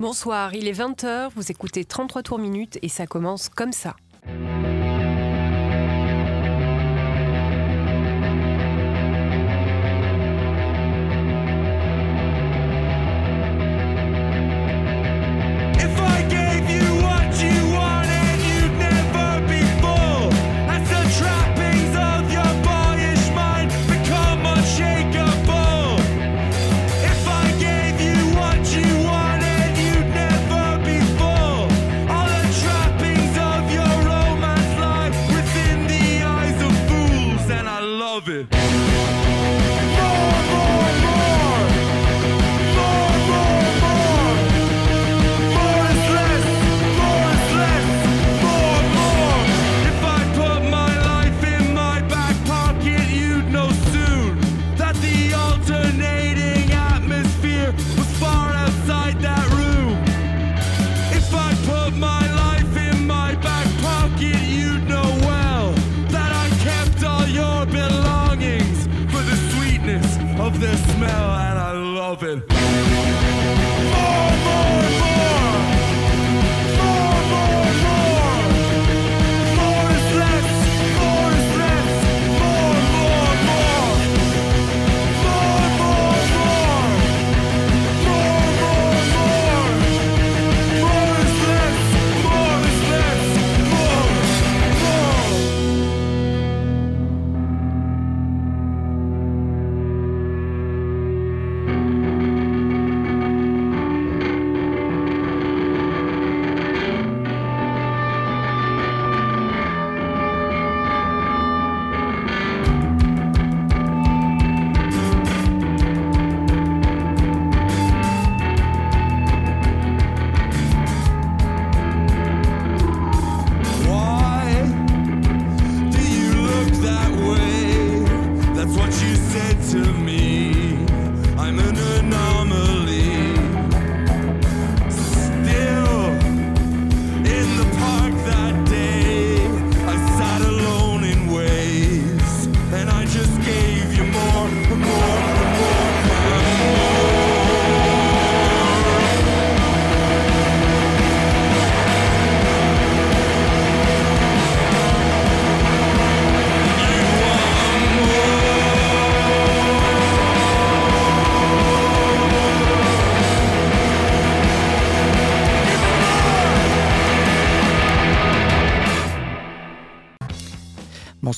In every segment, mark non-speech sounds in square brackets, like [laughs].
Bonsoir, il est 20h, vous écoutez 33 tours minutes et ça commence comme ça.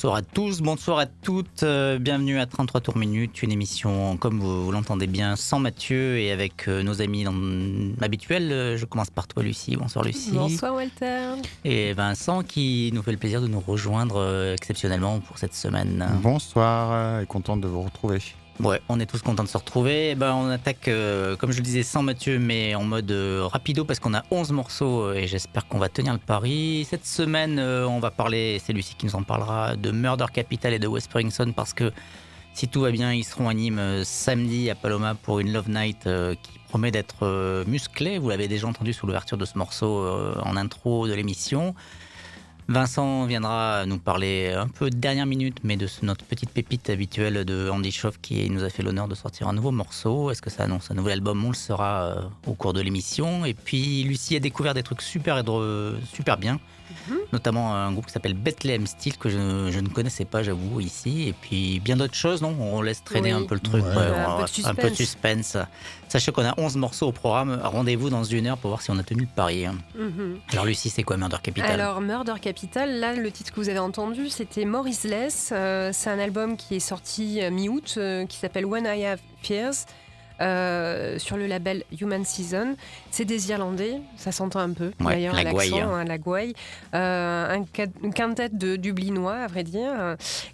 Bonsoir à tous, bonsoir à toutes, euh, bienvenue à 33 tours minutes, une émission comme vous, vous l'entendez bien sans Mathieu et avec euh, nos amis dans- habituels. Euh, Je commence par toi Lucie, bonsoir Lucie. Bonsoir Walter. Et Vincent qui nous fait le plaisir de nous rejoindre euh, exceptionnellement pour cette semaine. Bonsoir euh, et content de vous retrouver. Ouais, on est tous contents de se retrouver. Eh ben, on attaque, euh, comme je le disais, sans Mathieu, mais en mode euh, rapido parce qu'on a 11 morceaux euh, et j'espère qu'on va tenir le pari. Cette semaine, euh, on va parler, c'est Lucie qui nous en parlera, de Murder Capital et de Wes Springson parce que si tout va bien, ils seront à Nîmes samedi à Paloma pour une Love Night qui promet d'être musclée. Vous l'avez déjà entendu sous l'ouverture de ce morceau en intro de l'émission. Vincent viendra nous parler un peu de dernière minute, mais de notre petite pépite habituelle de Andy Schoff qui nous a fait l'honneur de sortir un nouveau morceau. Est-ce que ça annonce un nouvel album? On le saura euh, au cours de l'émission. Et puis Lucie a découvert des trucs super, super bien, notamment un groupe qui s'appelle Bethlehem Steel que je, je ne connaissais pas, j'avoue, ici. Et puis bien d'autres choses, non? On laisse traîner Oui. un peu le truc. Ouais. Un peu de un suspense. peu de suspense. Sachez qu'on a 11 morceaux au programme. Rendez-vous dans une heure pour voir si on a tenu le pari. Mhm. Alors Lucie, c'est quoi Murder Capital? Alors, Murder Capital, là, le titre que vous avez entendu, c'était Maurice Less. Euh, c'est un album qui est sorti euh, mi-août, euh, qui s'appelle When I Have Fears, sur le label Human Season. C'est des Irlandais, ça s'entend un peu, Ouais, d'ailleurs, la l'accent, gouaille. hein, la gouaille. Euh, un une quintette de Dublinois, à vrai dire.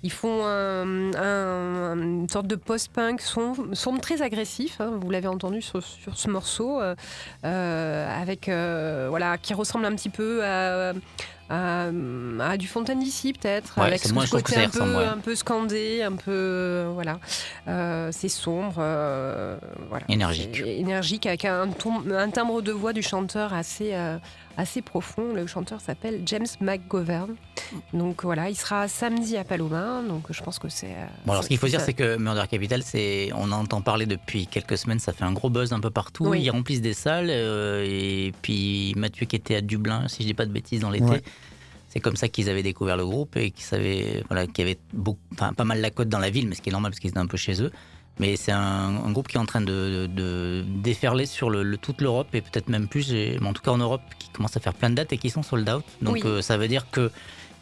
Ils font un- un- une sorte de post-punk, son, son très agressif, hein, vous l'avez entendu sur, sur ce morceau, euh, euh, avec, euh, voilà, qui ressemble un petit peu à à, à du Fontaine d'ici peut-être, Ouais, avec ce moi, côté un peu, ressemble, ouais. un peu scandé, un peu voilà, c'est sombre, voilà, Énergique. Énergique avec un, un timbre de voix du chanteur assez euh, assez profond. Le chanteur s'appelle James McGovern. Donc voilà, il sera samedi à Paloma. Donc je pense que c'est. euh, Bon, alors ce qu'il faut dire, c'est que Murder Capital, c'est, on en entend parler depuis quelques semaines, ça fait un gros buzz un peu partout. Oui. Ils remplissent des salles. euh, et puis Mathieu qui était à Dublin, si je dis pas de bêtises, dans l'été. Ouais. C'est comme ça qu'ils avaient découvert le groupe et qu'ils savaient, voilà, qu'il y avait beaucoup, enfin, pas mal la côte dans la ville, mais ce qui est normal parce qu'ils étaient un peu chez eux. Mais c'est un, un groupe qui est en train de, de- de déferler sur le, le- toute l'Europe et peut-être même plus, mais en tout cas en Europe, qui commence à faire plein de dates et qui sont sold out. Donc Oui. euh, ça veut dire que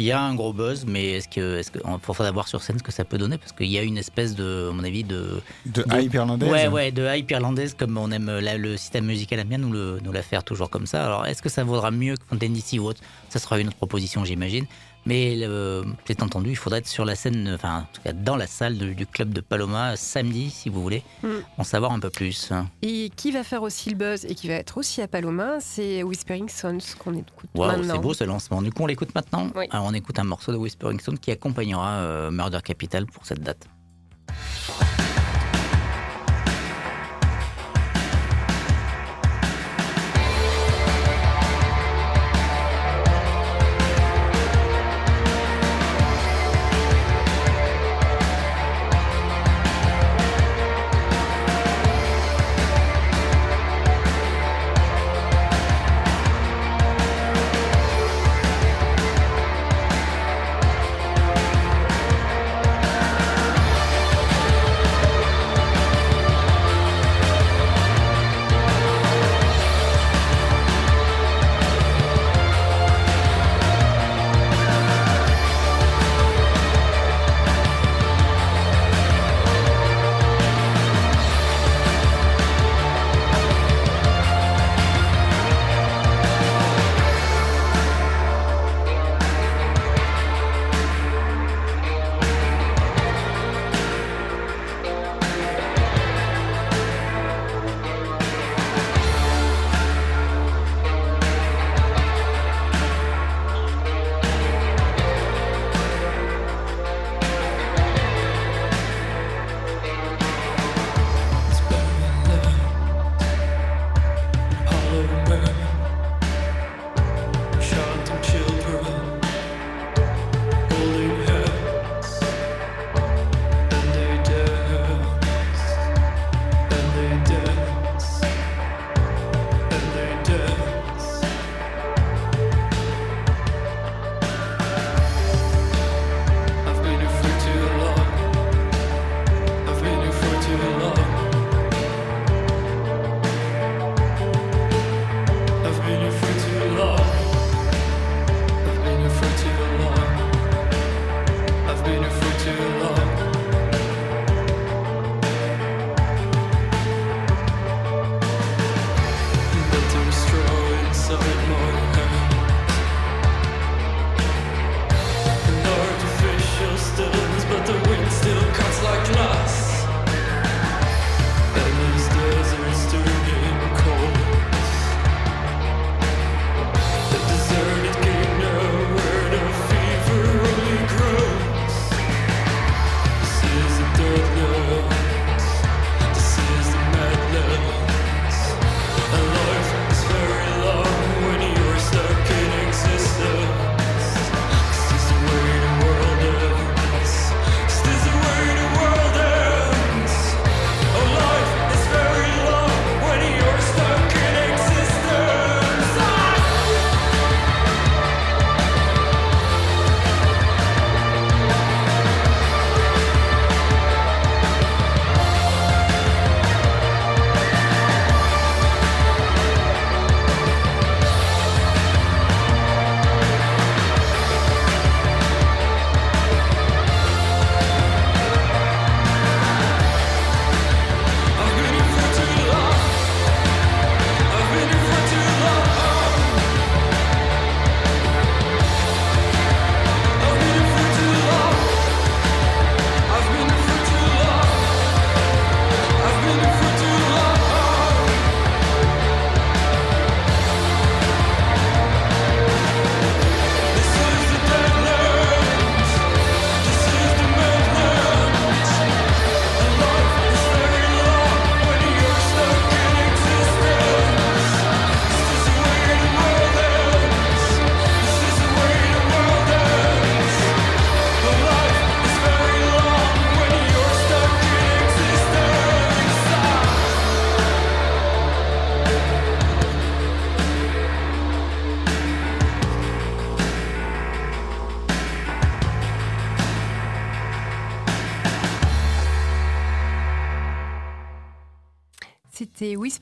il y a un gros buzz, mais est-ce que, est-ce que, il faudra voir sur scène ce que ça peut donner parce qu'il y a une espèce de, à mon avis, de, De de- hype irlandaise Ouais, ouais, de hype irlandaise, comme on aime la- le système musical aime bien nous, le, nous la faire toujours comme ça. Alors, est-ce que ça vaudra mieux que Fontaine d'ici ou autre? Ça sera une autre proposition, j'imagine. Mais euh, c'est entendu, il faudra être sur la scène, enfin, en tout cas dans la salle de- du club de Paloma samedi, si vous voulez, Mm. en savoir un peu plus. Et qui va faire aussi le buzz et qui va être aussi à Paloma, c'est Whispering Sons qu'on écoute Waouh, maintenant. c'est beau ce lancement. Du coup, on l'écoute maintenant. Oui. Alors, on écoute un morceau de Whispering Stone qui accompagnera euh, Murder Capital pour cette date.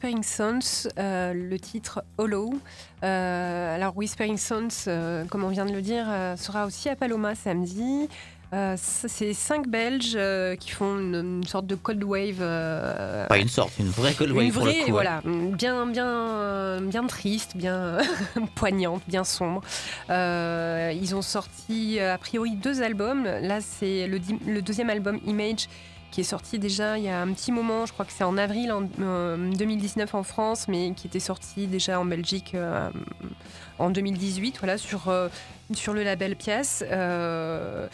Whispering Sons, euh, le titre Hollow. Euh, alors Whispering Sons, euh, comme on vient de le dire, sera aussi à Paloma samedi. C'est cinq Belges qui font une, une sorte de cold wave. Pas une sorte, une vraie Cold Wave une pour le vraie, coup. voilà, bien, bien, bien triste, bien [laughs] poignante, bien sombre. Ils ont sorti a priori deux albums. Là, c'est le deuxième album Image qui est sorti déjà il y a un petit moment. Je crois que c'est en avril en, euh, 2019 en France, mais qui était sorti déjà en Belgique euh, en 2018. Voilà, sur euh, sur le label Pièce. Euh,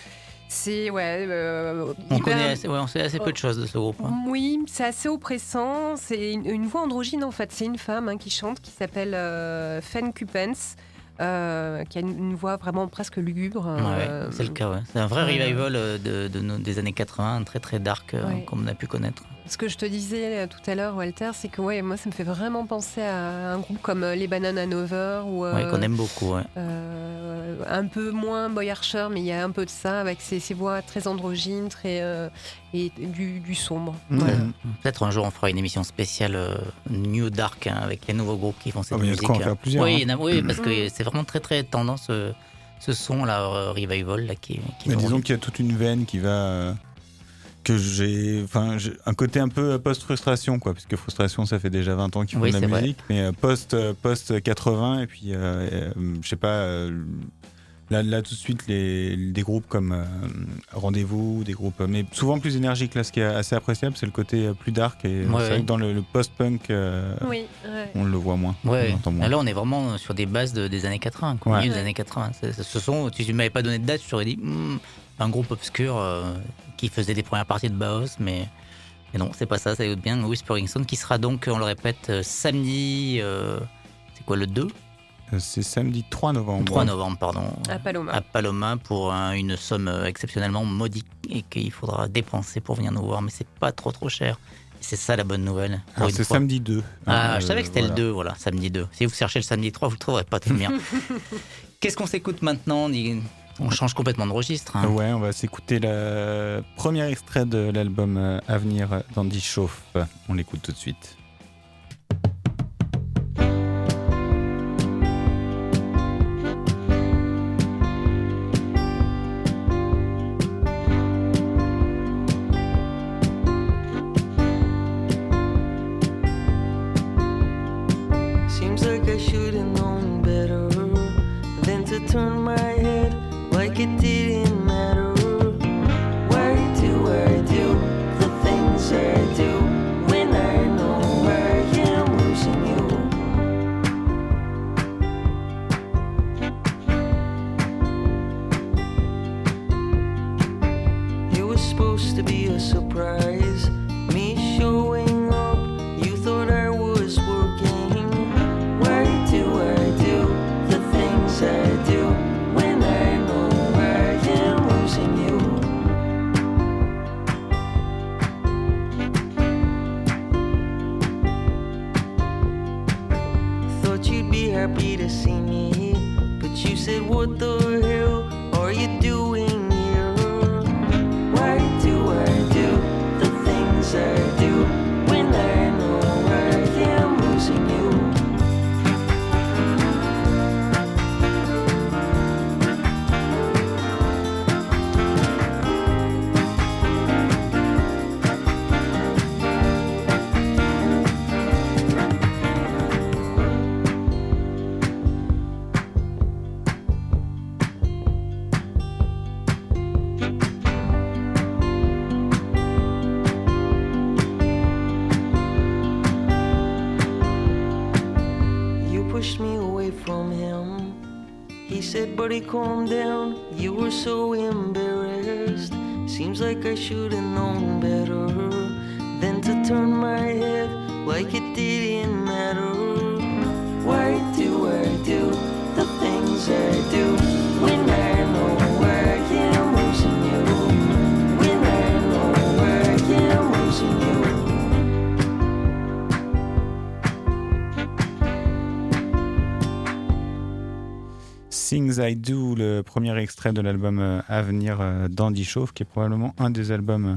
c'est ouais. euh, On hyper- connaît assez, ouais, on sait assez peu de choses de ce groupe. hein. oui, c'est assez oppressant. C'est une, une voix androgyne en fait. C'est une femme hein, qui chante, qui s'appelle euh, Fen Kupens, euh, qui a une, une voix vraiment presque lugubre. Ouais, euh, c'est le cas, ouais. C'est un vrai revival euh, de, de nos- des années 80, très très dark, Ouais. comme on a pu connaître. Ce que je te disais euh, tout à l'heure, Walter, c'est que ouais, moi, ça me fait vraiment penser à un groupe comme euh, les Bananes Hanover ou euh, Ouais, qu'on aime beaucoup. ouais. euh, un peu moins Boy Archer, mais il y a un peu de ça avec ces, ces voix très androgynes, très euh, et du, du sombre. Mhm. Voilà. Peut-être un jour on fera une émission spéciale euh, New Dark hein, avec les nouveaux groupes qui font cette Ah, mais il y a de musique. quoi en faire plusieurs, Oui, hein. a- oui, parce que Mm. c'est vraiment très très tendance ce son là, euh, revival là qui, qui Mais nous disons qu'il y a toute une veine qui va. Euh, que j'ai. Enfin, un côté un peu post-frustration, quoi. Parce que frustration, ça fait déjà 20 ans qu'ils font Oui, de la vrai. musique. Mais euh, post, euh, post-80, et puis, euh, euh, je sais pas. euh, Là, là, tout de suite, les, des groupes comme euh, Rendez-vous, des groupes, mais souvent plus énergiques. Là, ce qui est assez appréciable, c'est le côté euh, plus dark. Et Ouais, c'est vrai ouais. que dans le, euh, Oui, ouais. on le voit moins. Ouais. On moins. Là, on est vraiment sur des bases de- des années 80, quoi, des années 80. C'est- c'est- Ce son, si tu m'avais pas donné de date, je t'aurais dit Hmm, un groupe obscur euh, qui faisait des premières parties de Baos, mais, mais non, c'est pas ça, ça écoute bien. Whispering Sound qui sera donc, on le répète, euh, samedi, euh, c'est quoi le 2 Euh, C'est samedi 3 novembre. 3 novembre, pardon. À Paloma. à Paloma pour un- une somme exceptionnellement modique et qu'il faudra dépenser pour venir nous voir, mais c'est pas trop trop cher. C'est ça la bonne nouvelle. c'est samedi 2. Ah, Euh, je savais que c'était voilà. le 2, voilà, samedi 2. Si vous cherchez le samedi 3, vous le trouverez pas très bien. [laughs] Qu'est-ce qu'on s'écoute maintenant On change complètement de registre. hein. Ouais, on va s'écouter le premier extrait de l'album euh, Avenir d'Andy Chauffe. On l'écoute tout de suite. Seems like I should have known better than to turn my Buddy, calm down. You were so embarrassed. Seems like I should premier extrait de l'album euh, Avenir euh, d'Andy Chauffe, qui est probablement un des albums euh,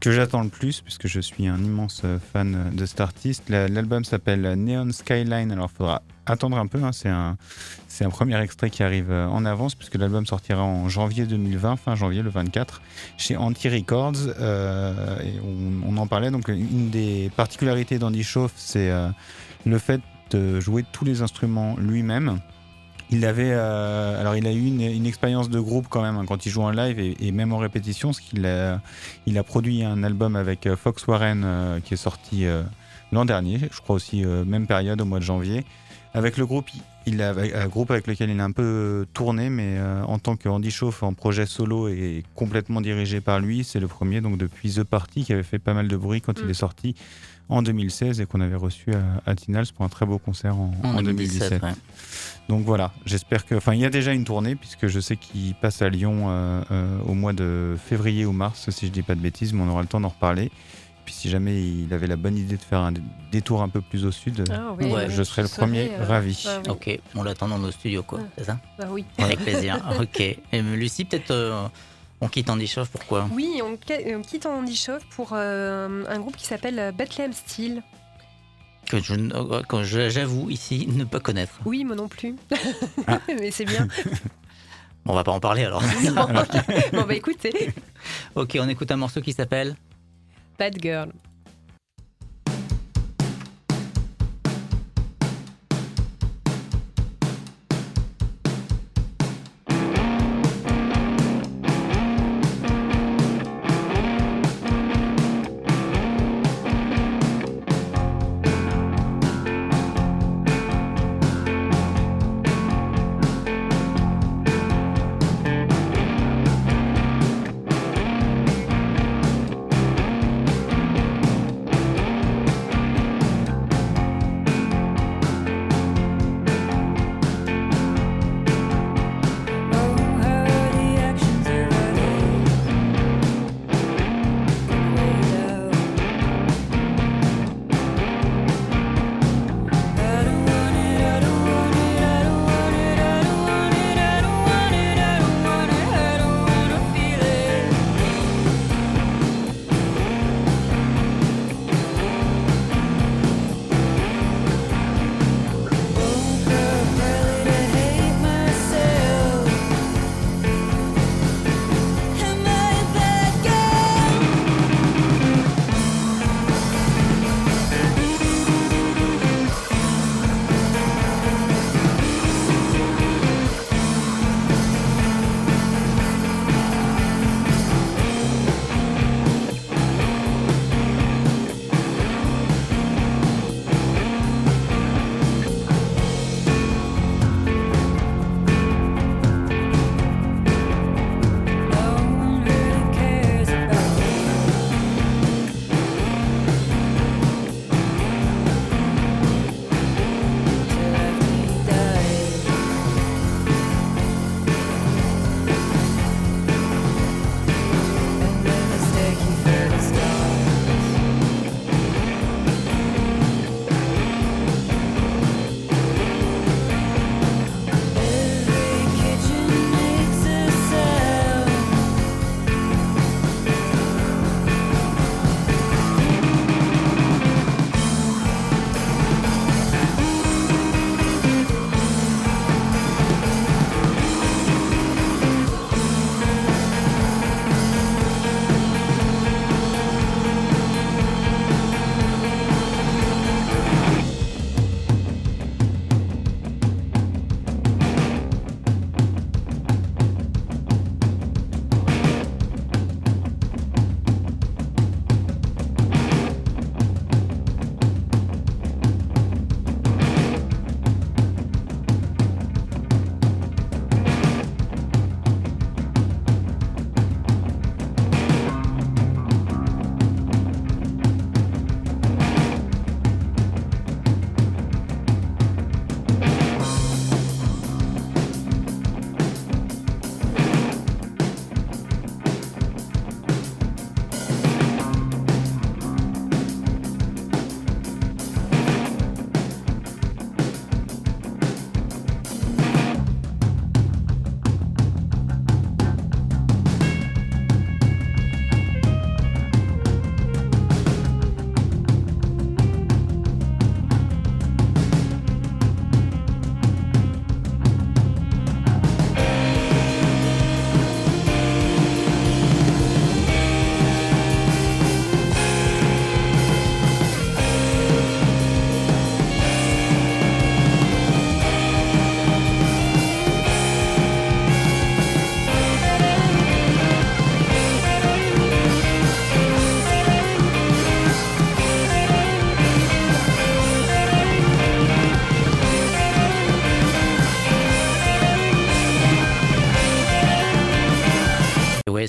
que j'attends le plus, puisque je suis un immense fan de cet artiste. La- L'album s'appelle Neon Skyline, alors il faudra attendre un peu, hein, c'est un, premier extrait qui arrive en avance, puisque l'album sortira en janvier 2020, fin janvier, le 24, chez Anti Records. et on, en parlait, donc une des particularités d'Andy Schauf, c'est le fait de jouer tous les instruments lui-même. Il avait, euh, alors il a eu une, expérience de groupe quand même hein, quand il joue en live et, même en répétition, parce qu'il a, il a produit un album avec euh, Fox Warren euh, qui est sorti l'an dernier, je crois aussi même période au mois de janvier. Avec le groupe, il a un groupe avec lequel il a un peu tourné, mais euh, en tant que Andy Schauf en projet solo et complètement dirigé par lui, c'est le premier donc depuis The Party qui avait fait pas mal de bruit quand Mm. il est sorti en 2016 et qu'on avait reçu à, à Tinals pour un très beau concert en, En en 2017, 2017. ouais. Donc voilà, j'espère que. Enfin, il y a déjà une tournée, puisque je sais qu'il passe à Lyon euh, euh, au mois de février ou mars, si je dis pas de bêtises, mais on aura le temps d'en reparler. Puis si jamais il avait la bonne idée de faire un détour un peu plus au sud, Ah oui, Ouais, je serais le premier serais, euh, ravi. ah oui. Ok, on l'attend dans nos studios, quoi. Ouais. C'est ça Ah oui. Avec [laughs] plaisir. ok. Et Lucie, peut-être euh, on quitte Andy Schauf, pourquoi Oui, on, on quitte Andy Schauf pour euh, un groupe qui s'appelle Bethlehem Steel. Que je, n- que je- j'avoue ici ne pas connaître. Oui, moi non plus. Ah. [laughs] Mais c'est bien. [laughs] Bon, on va pas en parler alors. Non. bon, bah écoutez, ok, on écoute un morceau qui s'appelle Bad Girl.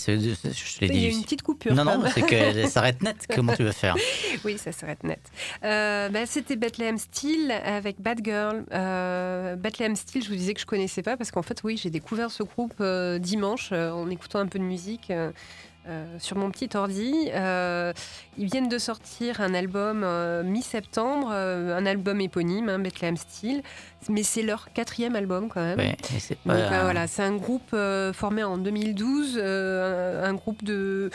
C'est- je Il y a une petite coupure. Non, non, c'est qu'elle [laughs] s'arrête net. Comment tu veux faire [laughs] Oui, ça s'arrête net. Euh, bah, C'était Bethlehem Steel avec Bad Girl. Euh, Bethlehem Steel, je vous disais que je connaissais pas parce qu'en fait, oui, j'ai découvert ce groupe euh, dimanche en écoutant un peu de musique. Euh, sur mon petit ordi. Euh, ils viennent de sortir un album euh, mi-septembre, un album éponyme, hein, Bethlehem Steel, mais c'est leur quatrième album quand même. Ouais, c'est Donc pas- voilà, c'est un groupe formé en 2012, euh, un, un groupe de,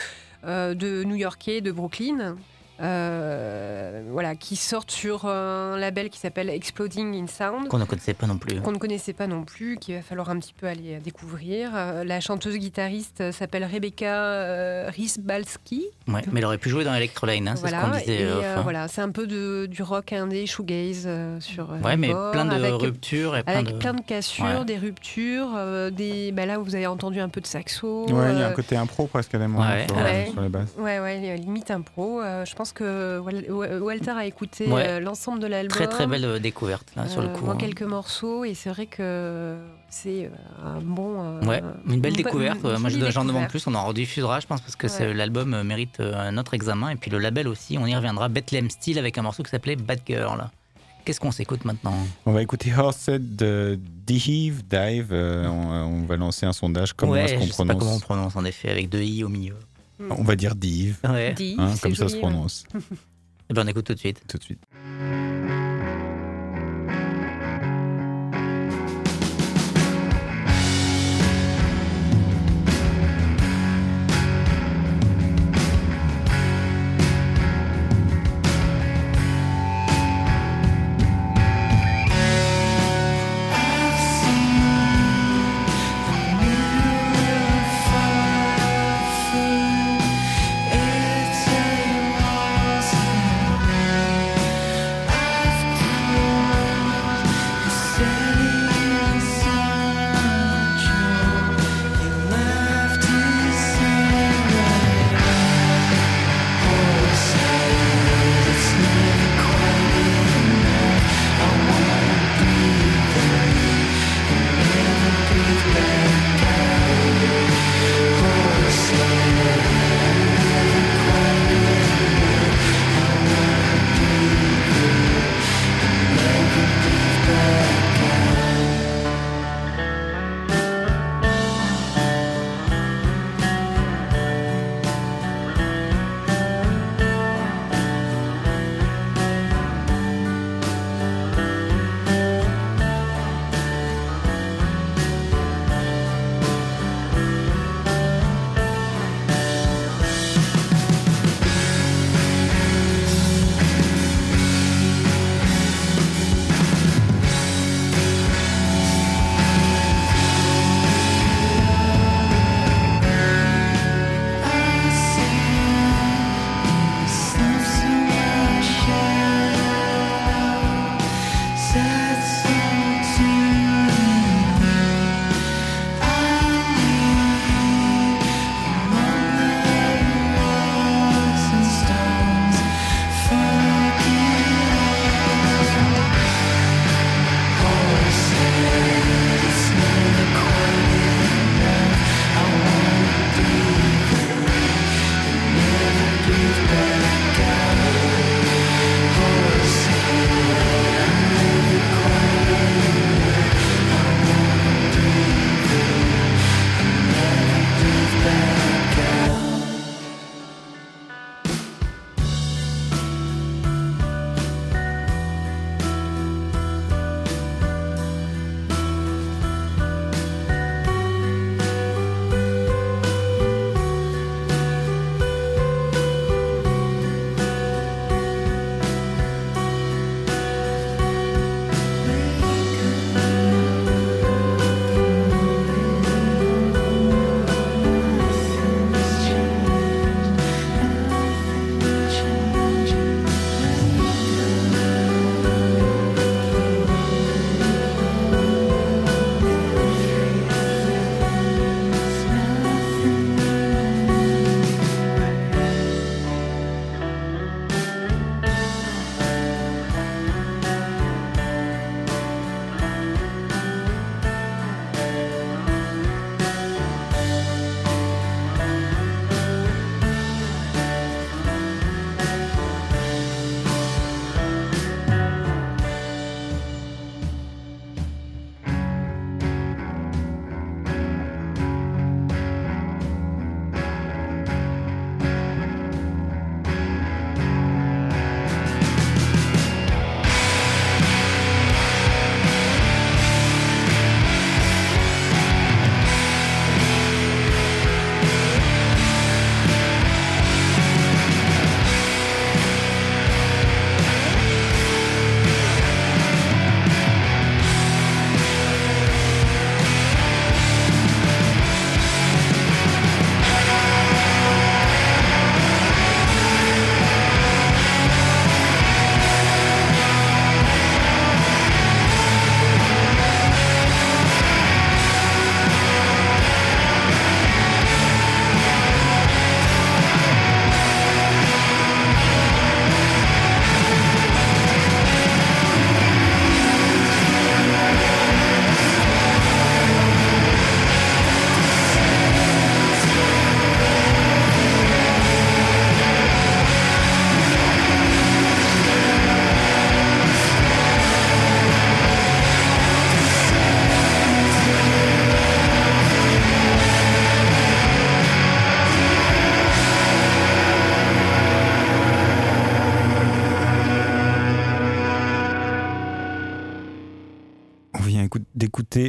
de New-Yorkais de Brooklyn. Euh, voilà, qui sortent sur un label qui s'appelle Exploding in Sound, Qu'on ne connaissait pas non plus. qu'on ne connaissait pas non plus, qu'il va falloir un petit peu aller découvrir. Euh, la chanteuse guitariste s'appelle Rebecca euh, Risbalski. Ouais, mais elle aurait pu jouer dans Electroline, hein, c'est ce qu'on Voilà, disait. et euh, euh, enfin. voilà, c'est un peu de, du rock indé, shoegaze euh, sur. euh, Ouais, mais plein de avec- ruptures et plein avec de. plein de cassures, Ouais. des ruptures, euh, des. Bah là, vous avez entendu un peu de saxo. Ouais, il y a euh, un côté impro presque moments Ouais, sur, ouais. sur les basses. Ouais, ouais, limite impro. Euh, je pense que Wal- Wa- Walter a écouté Ouais. euh, l'ensemble de l'album. Très très belle euh, découverte là sur le Euh, coup. moi, hein. quelques morceaux et c'est vrai que c'est un bon. euh, Ouais, une belle découverte. une. Moi, j'en demande plus. On en rediffusera, je pense, parce que Ouais. l'album mérite un autre examen. Et puis le label aussi, on y reviendra. Bethlehem Steel avec un morceau qui s'appelait Bad Girl. Qu'est-ce qu'on s'écoute maintenant? On va écouter Horsehead de Dive. Dive. euh, on, on va lancer un sondage. Comment Ouais, est-ce qu'on sais pas comment on prononce prononce en effet, avec deux i au milieu. On va dire Dive. Ouais. Hein, comme ça joli, se ouais. prononce Eh ben, on écoute tout de suite. tout de suite.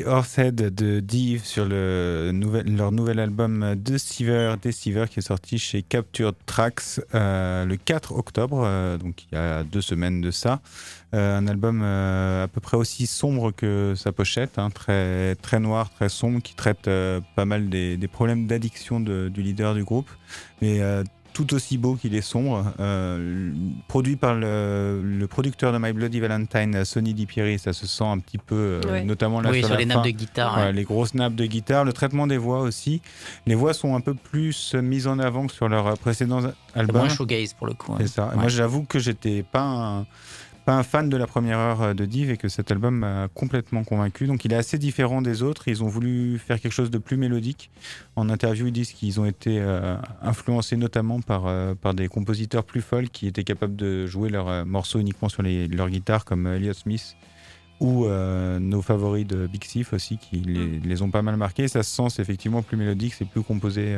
Horsehead de Dive sur leur nouvel album Deceiver, Deceiver qui est sorti chez Capture Tracks euh, le 4 octobre, euh, donc il y a deux semaines de ça. Euh, un album à peu près aussi sombre que sa pochette, hein, très, très noir, très sombre, qui traite pas mal des, problèmes d'addiction du leader du groupe, mais tout aussi beau qu'il est sombre. Euh, produit par le, le producteur de My Bloody Valentine, Sonny DiPieri, ça se sent un petit peu, euh, notamment là oui, sur, sur la les fin. nappes de guitare. Ouais, les grosses nappes de guitare, le traitement des voix aussi. Les voix sont un peu plus mises en avant que sur leurs précédents C'est albums. moins shoegaze pour le coup. C'est ouais. ça. Ouais. Moi, j'avoue que j'étais pas un, un fan de la première heure euh, de Div et que cet album m'a complètement convaincu. Donc, il est assez différent des autres. Ils ont voulu faire quelque chose de plus mélodique. En interview, ils disent qu'ils ont été euh, influencés notamment par, euh, par des compositeurs plus folles qui étaient capables de jouer leurs morceaux uniquement sur les, leurs guitares, comme Elliott Smith ou nos favoris de Big Thief aussi, qui les, les ont pas mal marqués. Ça se sent, c'est effectivement plus mélodique, c'est plus composé.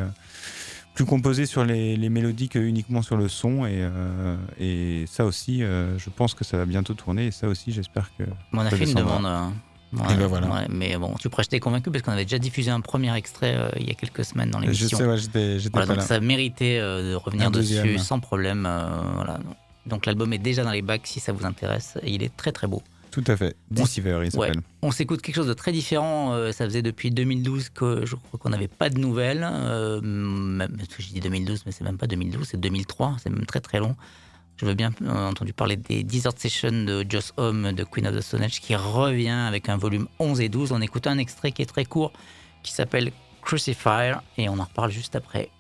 Plus composé sur les, les mélodies que uniquement sur le son et, euh, et ça aussi euh, je pense que ça va bientôt tourner et ça aussi j'espère que On a fait une demande. hein. Et ben voilà. ouais, mais bon, tu pourrais j'étais convaincu parce qu'on avait déjà diffusé un premier extrait euh, il y a quelques semaines dans je l'émission. sais ouais, j'étais j'étais Voilà, pas donc là ça méritait de revenir dessus sans problème. voilà. Donc l'album est déjà dans les bacs si ça vous intéresse. Et il est très très beau. Tout à fait Deceiver il Ouais. s'appelle On s'écoute quelque chose de très différent. euh, ça faisait depuis 2012 que je crois qu'on n'avait pas de nouvelles. Euh, même, je dis 2012, mais c'est même pas 2012, c'est 2003. C'est même très très long. Je veux bien euh, entendu parler des Desert Sessions de Joss Homme de Queen of the Stone Age qui revient avec un volume 11 et 12. On écoute un extrait qui est très court qui s'appelle Crucifier et on en reparle juste après.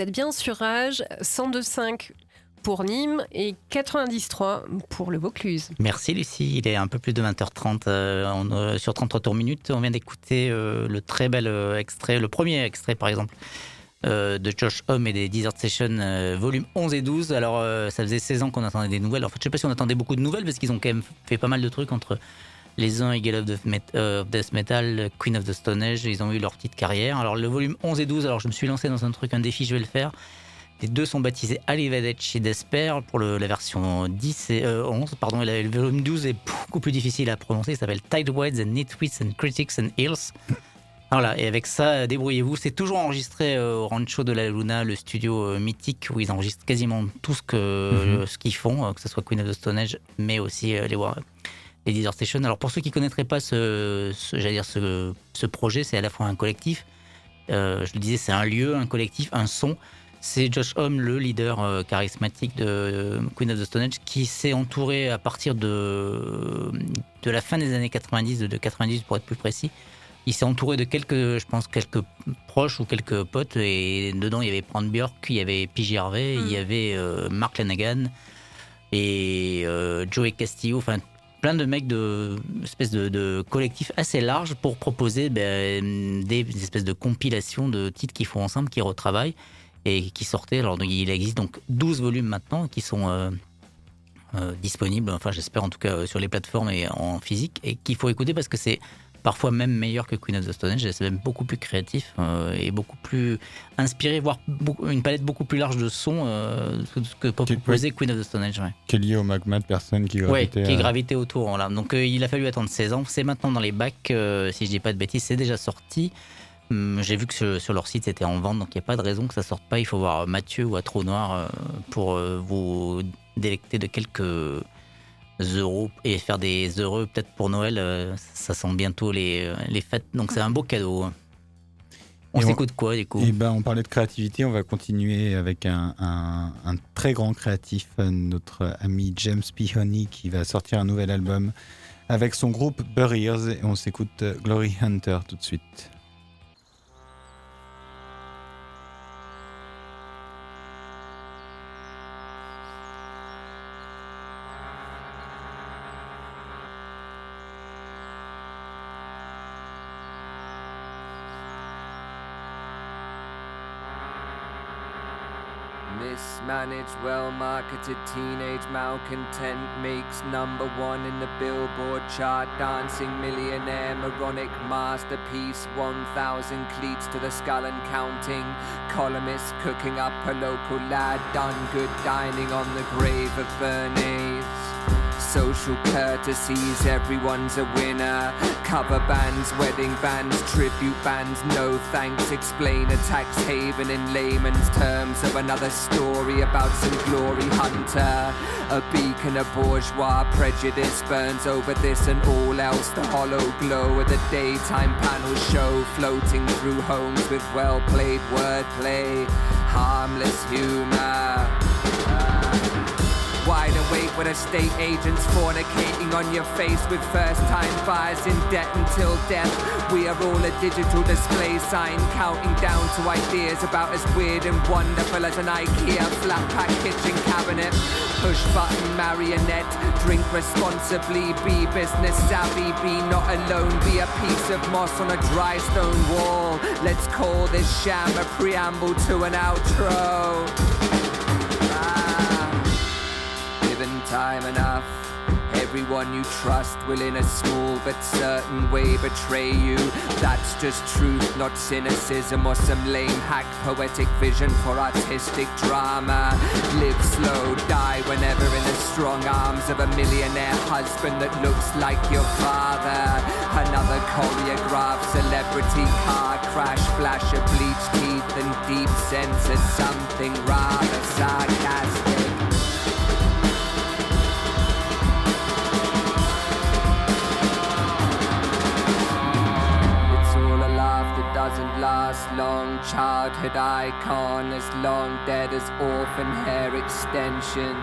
Êtes bien sur Rage 102.5 pour Nîmes et 93 pour le Vaucluse. Merci Lucie, il est un peu plus de 20h30 euh, euh, sur 33 tours minutes. On vient d'écouter euh, le très bel extrait, le premier extrait par exemple, de Josh Homme et des Desert Sessions, volume 11 et 12. Alors ça faisait 16 ans qu'on attendait des nouvelles. En fait, je sais pas si on attendait beaucoup de nouvelles parce qu'ils ont quand même fait pas mal de trucs entre les uns Eagle of euh, Death Metal, Queen of the Stone Age, ils ont eu leur petite carrière. Alors le volume 11 et 12, alors je me suis lancé dans un truc, un défi, je vais le faire. Les deux sont baptisés Alivedec et Desper pour le- la version 10 et euh, 11. Pardon, et la- le volume 12 est beaucoup plus difficile à prononcer. Il s'appelle Tideways and Nitwits and Critics and Hills. Voilà, et avec ça, euh, débrouillez-vous. C'est toujours enregistré euh, au Rancho de la Luna, le studio euh, mythique où ils enregistrent quasiment tout ce euh, ce qu'ils font, euh, que ce soit Queen of the Stone Age, mais aussi euh, les, War- les Desert Sessions. Alors pour ceux qui connaîtraient pas ce, ce- j'allais dire ce, ce projet, c'est à la fois un collectif. euh, je le disais, c'est un lieu, un collectif, un son. C'est Josh Homme, le leader euh, charismatique de euh, Queen of the Stone Age, qui s'est entouré à partir de, de la fin des années 90, de, de 90 pour être plus précis. Il s'est entouré de quelques, je pense, quelques proches ou quelques potes, et dedans il y avait Brand Björk, il y avait PJ Harvey, il y avait euh, Mark Lanagan et Joey Castillo, enfin plein de mecs de espèce de, de assez large pour proposer ben, des, espèces de compilations de titres qu'ils font ensemble, qui retravaillent et qui sortaient. Alors il existe donc 12 volumes maintenant qui sont euh, euh, disponibles, enfin j'espère en tout cas euh, sur les plateformes et en physique, et qu'il faut écouter parce que c'est parfois même meilleur que Queen of the Stone Age, c'est même beaucoup plus créatif euh, et beaucoup plus inspiré, voire beaucoup- une palette beaucoup plus large de sons euh, que peut proposer Queen of the Stone Age. ouais. Qui est lié au magma de personnes qui Ouais, gravitaient. qui gravitait autour. Voilà. Donc euh, il a fallu attendre 16 ans. C'est maintenant dans les bacs, euh, si je dis pas de bêtises, c'est déjà sorti. Hum, J'ai vu que sur, sur leur site c'était en vente, donc il n'y a pas de raison que ça sorte pas. Il faut voir Mathieu ou à Trou Noir pour vous délecter de quelques euros et faire des heureux peut-être pour Noël. euh, ça sent bientôt les, euh, les fêtes, donc c'est un beau cadeau. On Et on- s'écoute quoi du coup Et ben, on parlait de créativité, on va continuer avec un, un- un très grand créatif, euh, notre ami James P. Honey, qui va sortir un nouvel album avec son groupe Burriers. Et on s'écoute euh, Glory Hunter tout de suite. Mismanaged, well marketed teenage malcontent makes number one in the Billboard chart. Dancing millionaire, moronic masterpiece. 1,000 cleats to the skull and counting. Columnist cooking up a local lad. Done good dining on the grave of Bernays. Social courtesies, everyone's a winner. Cover bands, wedding bands, tribute bands, no thanks. Explain a tax haven in layman's terms of another story about some glory hunter. A beacon of bourgeois prejudice burns over this and all else. The hollow glow of the daytime panel show floating through homes with well played wordplay, harmless humor. Wide awake with estate agents fornicating on your face with first time buyers in debt until death. We are all a digital display sign counting down to ideas about as weird and wonderful as an IKEA flat pack kitchen cabinet. Push button marionette, drink responsibly, be business savvy, be not alone, be a piece of moss on a dry stone wall. Let's call this sham a preamble to an outro. Time enough. Everyone you trust will, in a small but certain way, betray you. That's just truth, not cynicism or some lame hack poetic vision for artistic drama. Live slow, die whenever in the strong arms of a millionaire husband that looks like your father. Another choreographed celebrity car crash, flash of bleached teeth and deep sense of something rather sarcastic. Long. Childhood icon as long dead as orphan hair extension.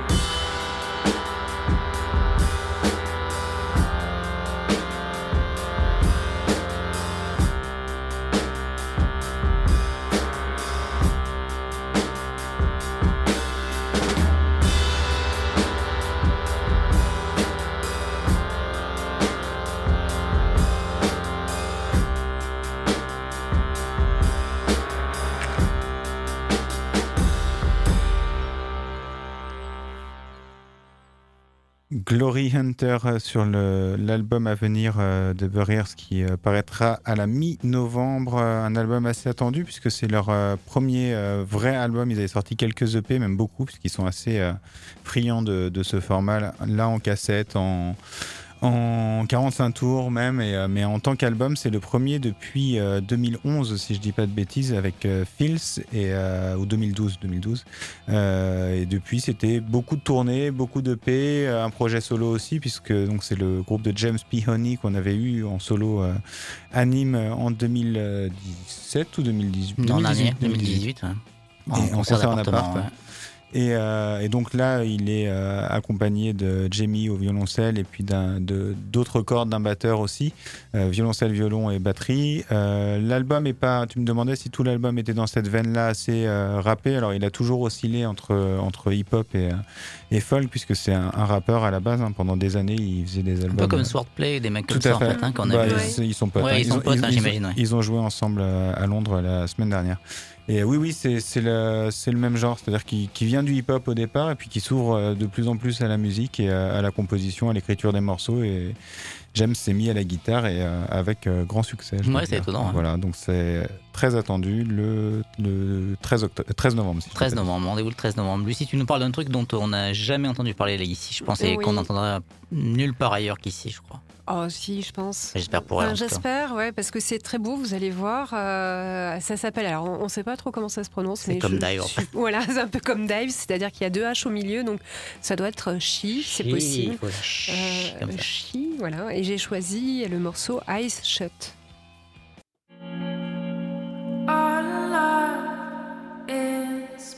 Glory Hunter euh, sur l'album à venir euh, de Burriers qui euh, paraîtra à la mi-novembre. Un album assez attendu puisque c'est leur premier vrai album. Ils avaient sorti quelques EP, même beaucoup, puisqu'ils sont assez friands de, de ce format. Là, en cassette, en, en 45 tours même. Et, euh, mais en tant qu'album, c'est le premier depuis euh, 2011, si je dis pas de bêtises, avec euh, Fils, et, euh, ou 2012. 2012. Euh, et depuis, c'était beaucoup de tournées, beaucoup de P, un projet solo aussi, puisque donc c'est le groupe de James P. Honey qu'on avait eu en solo euh, anime en 2017 ou 2018 Dans l'année 2018. 2018. ouais. Et en concert en appart, ouais. Et, euh, et donc là, il est euh, accompagné de Jamie au violoncelle et puis d'autres cordes d'un batteur aussi, euh, violoncelle, violon et batterie. L'album est pas. Tu me demandais si tout l'album était dans cette veine-là assez euh, rappé. Alors il a toujours oscillé entre entre hip-hop et, et folk puisque c'est un, un rappeur à la base. hein. Pendant des années, il faisait des Un albums. peu comme Swordplay, des mecs comme ça en fait. hein, qu'on a Bah, vu. Ils, ils sont potes. Ouais, hein. ils sont ont- potes, ils- ont joué ensemble à Londres la semaine dernière. Et oui, oui, c'est c'est le, c'est le même genre, c'est-à-dire qui, vient du hip-hop au départ et puis qui s'ouvre euh, de plus en plus à la musique et à, à la composition, à l'écriture des morceaux. Et James s'est mis à la guitare et euh, avec euh, grand succès. Ouais, c'est étonnant, hein. Voilà, donc c'est très attendu le, le 13, octobre, 13 novembre. si je 13 ne me trompe novembre, rendez-vous le 13 novembre. Lucie, tu nous parles d'un truc dont on n'a jamais entendu parler là, ici, je pense, et Oui. qu'on n'entendra nulle part ailleurs qu'ici, je crois. Oh, si, je pense. J'espère pour elle. Enfin, en tout cas. J'espère, ouais, parce que c'est très beau, vous allez voir. euh, ça s'appelle, alors on ne sait pas trop comment ça se prononce. C'est mais comme je- Dive, je [laughs] Voilà, c'est un peu comme Dive, c'est-à-dire qu'il y a deux H au milieu, donc ça doit être Chi, c'est possible. chi- Euh. Chi, voilà, et j'ai choisi le morceau Eyes Shut. Our love is.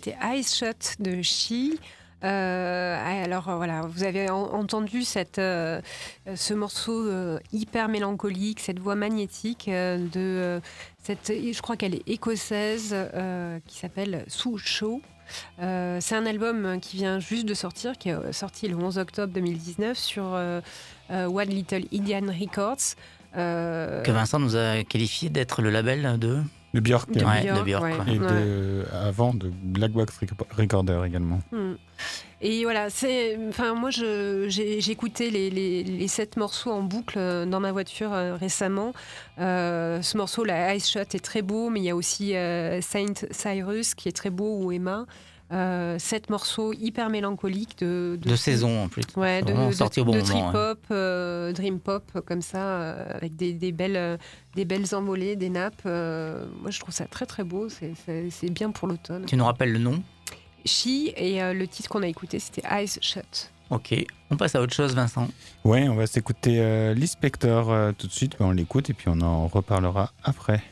C'était Ice Shot de She. Euh, alors voilà, vous avez en- entendu cette, euh, ce morceau euh, hyper mélancolique, cette voix magnétique de cette, je crois qu'elle est écossaise, qui s'appelle Shaw. Euh, c'est un album qui vient juste de sortir, qui est sorti le 11 octobre 2019 sur One Little Indian Records. Que Vincent nous a qualifié d'être le label de. De Björk. de Ouais, Björk, de Björk, ouais. ouais. Et Ouais. de- avant de Black Box Rec- Recorder également. Hmm. Et voilà, c'est, enfin moi j'ai, écouté les, les, les sept morceaux en boucle euh, dans ma voiture euh, récemment. Euh, ce morceau, la Ice Shot, est très beau, mais il y a aussi euh, Saint Cyrus qui est très beau ou Emma. Euh, sept morceaux hyper mélancoliques de, De saison en plus. Ouais, de, de, sorti au bon de moment, trip hop, euh, dream pop comme ça, euh, avec des, des belles, euh, des belles envolées, des nappes. euh, moi, je trouve ça très très beau. C'est, c'est, c'est bien pour l'automne. Tu nous rappelles le nom? She et euh, le titre qu'on a écouté, c'était Eyes Shut. Ok. On passe à autre chose, Vincent. Ouais, on va s'écouter euh, l'Inspector euh, tout de suite. Ben, on l'écoute et puis on en reparlera après.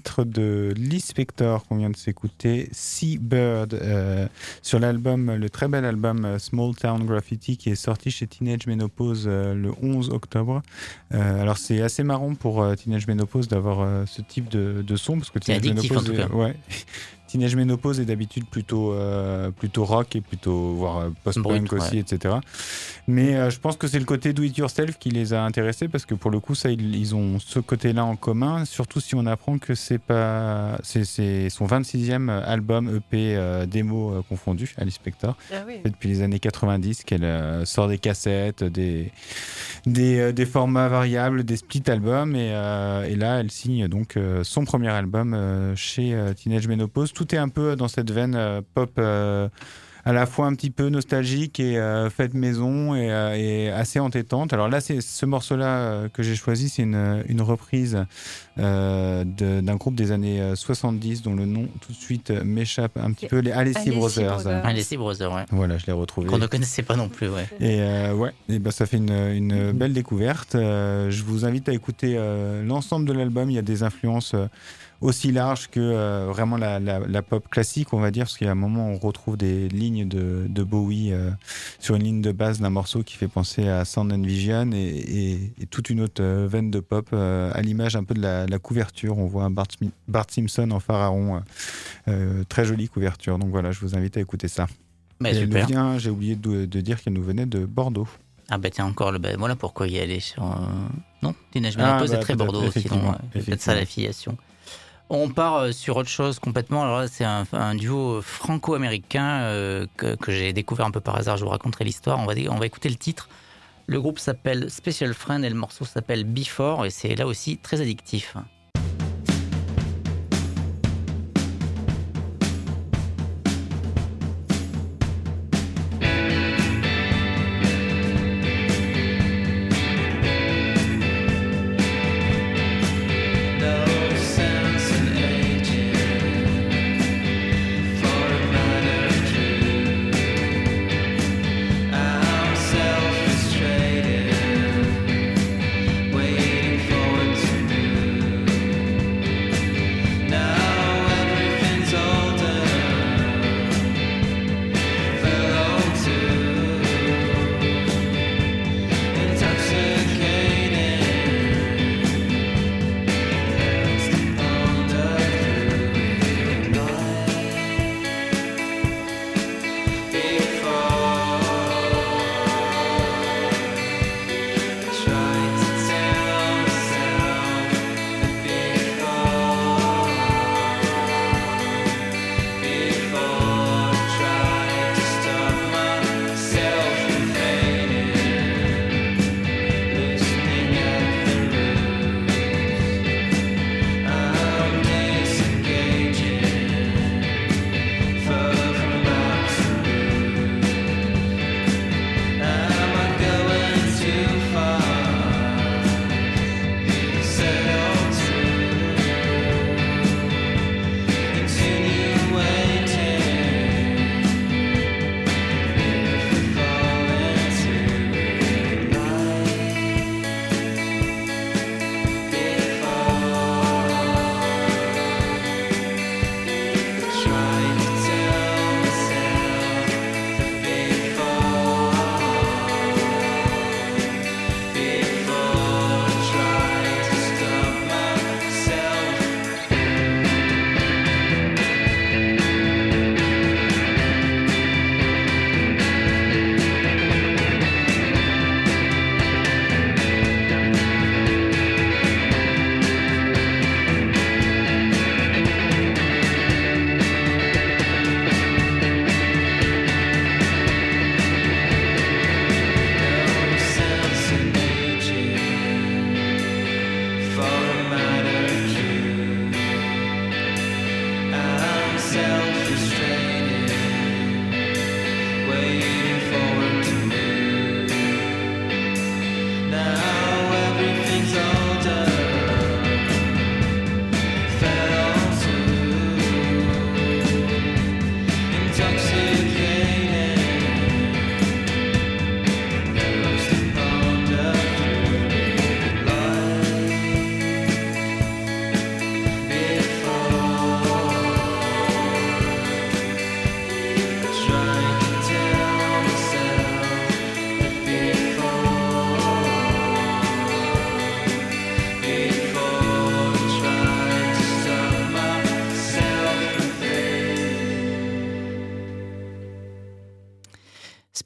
Titre de Lee Spector qu'on vient de s'écouter, Seabird, euh, sur l'album, le très bel album euh, Small Town Graffiti qui est sorti chez Teenage Menopause euh, le 11 octobre. Euh, alors, c'est assez marrant pour Teenage Menopause d'avoir ce type de, de son parce que Teenage Menopause, en tout cas. ouais. [laughs] Teenage Menopause est d'habitude plutôt, euh, plutôt rock et plutôt voire euh, post-punk aussi, etc. Mais euh, je pense que c'est le côté do it yourself qui les a intéressés parce que pour le coup, ça, ils, ils ont ce côté-là en commun. Surtout si on apprend que c'est pas, c'est c'est son 26e album EP euh, démo euh, confondu, Alice Spector Ah oui. fait depuis les années 90 qu'elle euh, sort des cassettes, des, des, euh, des formats variables, des split albums. Et, euh, et là, elle signe donc euh, son premier album euh, chez euh, Teenage Menopause. Tout est un peu dans cette veine euh, pop. euh, à la fois un petit peu nostalgique et euh, faite maison et, euh, et assez entêtante. Alors là, ce morceau-là que j'ai choisi, c'est une, reprise d'un groupe des années euh, 70 dont le nom tout de suite euh, m'échappe un petit peu, les Alessi Alessi Brothers. Ah, les Sea Brothers, ouais. Voilà, je l'ai retrouvé. Qu'on ne connaissait pas non plus, ouais. Et euh, ouais, et ben ça fait une, une belle découverte. Euh, je vous invite à écouter euh, l'ensemble de l'album. Il y a des influences euh, aussi larges que euh, vraiment la, la- la pop classique, on va dire, parce qu'il y a un moment où on retrouve des lignes de, de Bowie euh, sur une ligne de base d'un morceau qui fait penser à Sound and Vision et, et- et toute une autre euh, veine de pop euh, à l'image un peu de la, la couverture. On voit un Bart, Bart Simpson en pharaon, euh, euh, très jolie couverture. Donc voilà, je vous invite à écouter ça. Bah, vient, j'ai oublié de, de dire qu'elle nous venait de Bordeaux. Ah bah tiens, encore le... bah, voilà pourquoi y aller sur... euh, Non, Teenage Ah, bah, est très Bordeaux aussi, donc c'est peut-être ça l'affiliation. On part sur autre chose complètement. Alors là, c'est un, un duo franco-américain euh, que, que j'ai découvert un peu par hasard. Je vous raconterai l'histoire. On va, on va écouter le titre. Le groupe s'appelle Special Friend et le morceau s'appelle Before et c'est là aussi très addictif.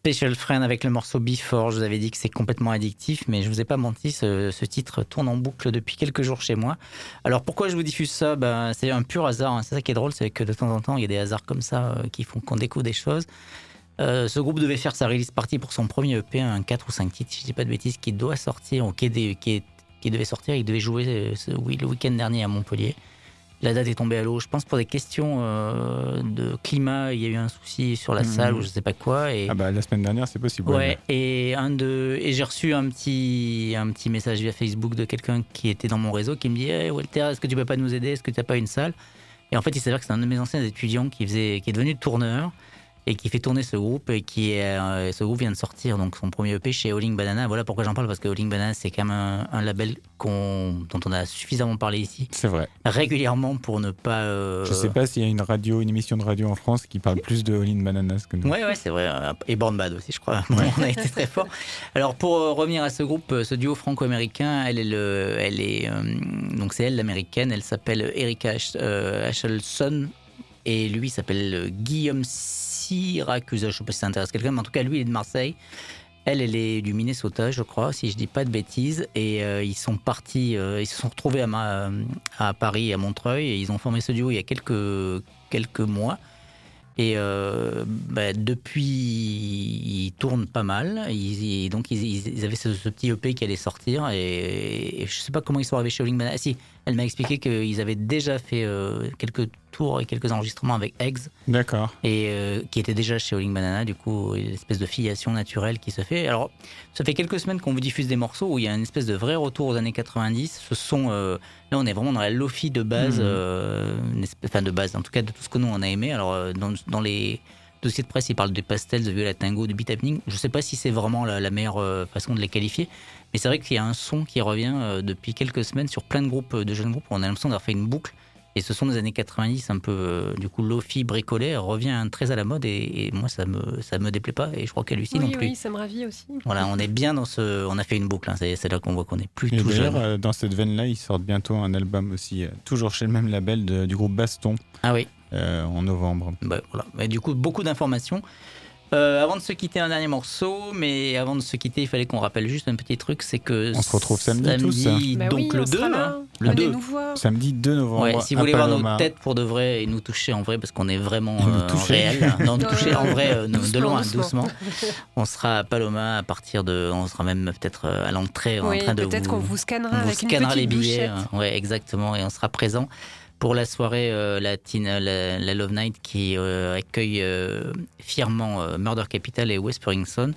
Special Friend avec le morceau Before. Je vous avais dit que c'est complètement addictif, mais je vous ai pas menti, ce, titre tourne en boucle depuis quelques jours chez moi. Alors pourquoi je vous diffuse ça? Ben, C'est un pur hasard. hein. C'est ça qui est drôle, c'est que de temps en temps, il y a des hasards comme ça euh, qui font qu'on découvre des choses. Euh, ce groupe devait faire sa release party pour son premier EP, un 4 ou 5 titres, si je dis pas de bêtises, qui doit sortir, ou qui, devait sortir. Il devait jouer euh, le week-end dernier à Montpellier. La date est tombée à l'eau. Je pense pour des questions euh, de climat, il y a eu un souci sur la Mhm. salle ou je sais pas quoi. Et, Ah bah la semaine dernière, c'est possible. Ouais, et un de et j'ai reçu un petit un petit message via Facebook de quelqu'un qui était dans mon réseau qui me dit hey, Walter, est-ce que tu peux pas nous aider? Est-ce que tu n'as pas une salle? Et en fait, il s'avère que c'est un de mes anciens étudiants qui faisait qui est devenu tourneur et qui fait tourner ce groupe et qui est euh, ce groupe vient de sortir donc son premier EP chez Howling Banana. Voilà pourquoi j'en parle parce que Howling Banana c'est quand même un, un label dont on a suffisamment parlé ici C'est vrai. régulièrement pour ne pas euh, Je sais pas s'il y a une radio, une émission de radio en France qui parle plus de All Bananas que nous. Ouais, ouais, c'est vrai. euh, Et Born Bad aussi, je crois. [laughs] on a été très fort. Alors, pour euh, revenir à ce groupe, ce duo franco-américain, elle est le, elle est, euh, donc c'est elle l'américaine. Elle s'appelle Erika Ash- euh, Ashelson et lui s'appelle Guillaume Syracuse. Je sais pas si ça intéresse quelqu'un, mais en tout cas, lui, il est de Marseille. Elle, elle est du Minnesota, je crois, si je dis pas de bêtises. Et euh, ils sont partis, euh, ils se sont retrouvés à, Ma- à Paris, à Montreuil, et ils ont formé ce duo il y a quelques, quelques mois. Et euh, bah, depuis, ils tournent pas mal. Ils, donc, ils, avaient ce, petit EP qui allait sortir. Et, je sais pas comment ils sont arrivés chez Banana. Ah, si, elle m'a expliqué qu'ils avaient déjà fait euh, quelques tours et quelques enregistrements avec Eggs D'accord. et euh, qui était déjà chez Howling Banana, du coup, une espèce de filiation naturelle qui se fait. Alors, ça fait quelques semaines qu'on vous diffuse des morceaux où il y a une espèce de vrai retour aux années 90. Ce sont, euh, là, on est vraiment dans la lofi de base, Mhm. euh, une espèce- enfin de base, en tout cas de tout ce que nous on a aimé. Alors, euh, dans, dans les dossiers de presse, ils parlent de pastels, de violet tango, de beat happening. Je sais pas si c'est vraiment la, la meilleure façon de les qualifier, mais c'est vrai qu'il y a un son qui revient depuis quelques semaines sur plein de groupes, de jeunes groupes. où On a l'impression d'avoir fait une boucle. Et ce sont des années 90, un peu, euh, du coup, Lofi bricolé, revient très à la mode et, et moi, ça me, ça me déplaît pas et je crois qu'elle non Oui, plus. oui, ça me ravit aussi. Voilà, on est bien dans ce. On a fait une boucle, hein, c'est là qu'on voit qu'on est plus Et tout d'ailleurs, jeune. euh, dans cette veine-là, ils sortent bientôt un album aussi, euh, toujours chez le même label de- du groupe Baston, Ah oui, euh, en novembre. bah, voilà. Mais du coup, beaucoup d'informations. Euh, avant de se quitter, un dernier morceau, mais avant de se quitter, il fallait qu'on rappelle juste un petit truc c'est que. On se retrouve samedi tous. Bah donc oui, le on 2, sera là. hein, le Venez 2. nous voir. Samedi 2 novembre. Ouais, si vous voulez voir nos têtes pour de vrai et nous toucher en vrai, parce qu'on est vraiment euh, en toucher. réel. Non, nous [laughs] toucher en vrai, euh, de Doucement, loin, doucement. doucement. [laughs] On sera à Paloma à partir de. On sera même peut-être euh, à l'entrée en train de peut-être vous. qu'on vous scannera on vous avec une scannera petite les billets. euh, ouais, exactement. Et on sera présent pour la soirée euh, latine, la, Love Night qui euh, accueille euh, fièrement Murder Capital et Westpringson.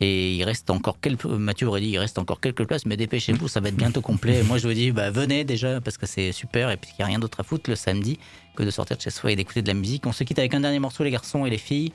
Et il reste encore quelques. Mathieu aurait dit il reste encore quelques places, mais dépêchez-vous, ça va être bientôt complet. Et moi, je vous dis, bah, venez déjà, parce que c'est super, et puis qu'il n'y a rien d'autre à foutre le samedi que de sortir de chez soi et d'écouter de la musique. On se quitte avec un dernier morceau, les garçons et les filles,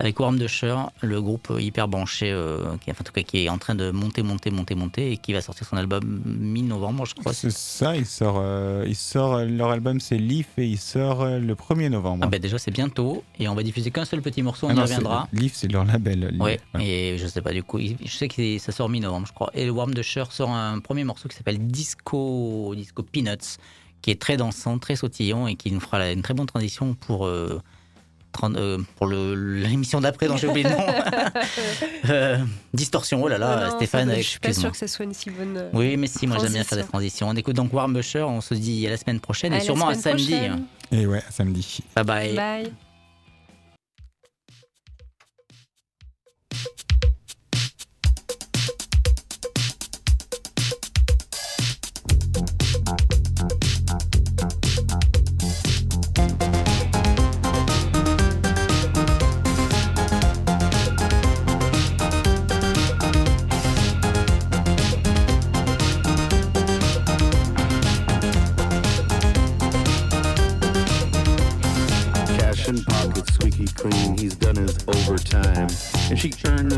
avec Warm the Shore, le groupe hyper branché, euh, qui, enfin, en tout cas, qui est en train de monter, monter, monter, monter, et qui va sortir son album mi-novembre, je crois. C'est ça, il sort, euh, il sort euh, leur album c'est Leaf et il sort euh, le 1er novembre. Ah ben déjà c'est bientôt et on va diffuser qu'un seul petit morceau, on Ah y non, reviendra. Leaf c'est leur label. Ouais, Voilà. et je sais pas du coup, je sais que ça sort mi-novembre je crois. Et le Warm Shore sort un premier morceau qui s'appelle Disco, Disco Peanuts, qui est très dansant, très sautillant et qui nous fera une très bonne transition pour, euh, euh, pour le- l'émission d'après dont j'ai oublié le nom. [laughs] Euh, distorsion, oh là là, Non, Stéphane, Je suis pas sûre que ce soit une si bonne. euh, Oui, mais si, moi j'aime bien faire des Transition. transitions. On écoute donc Warm Busher, on se dit à la semaine prochaine à et sûrement à samedi. prochaine. Et ouais, samedi. Bye bye. Bye.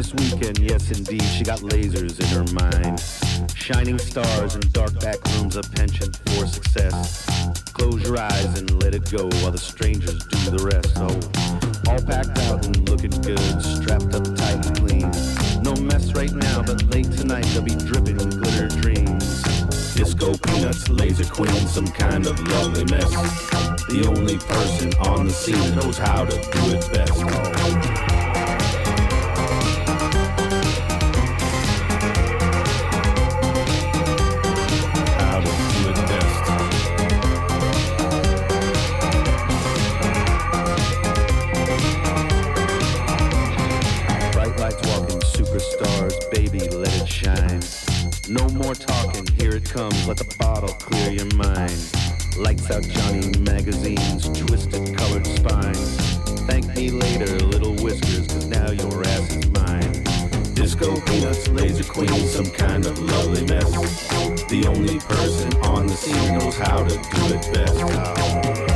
This weekend, yes indeed, she got lasers in her mind. Shining stars and dark back rooms, a penchant for success. Close your eyes and let it go while the strangers do the rest. Oh, all packed out and looking good, strapped up tight and clean. No mess right now, but late tonight they'll be dripping with glitter dreams. Disco peanuts, laser queen, some kind of lovely mess. The only person on the scene knows how to do it best. No more talking, here it comes, let the bottle clear your mind. Lights out Johnny magazines, twisted colored spines. Thank me later, little whiskers, cause now your ass is mine. Disco peanuts, laser queen, some kind of lovely mess. The only person on the scene knows how to do it best.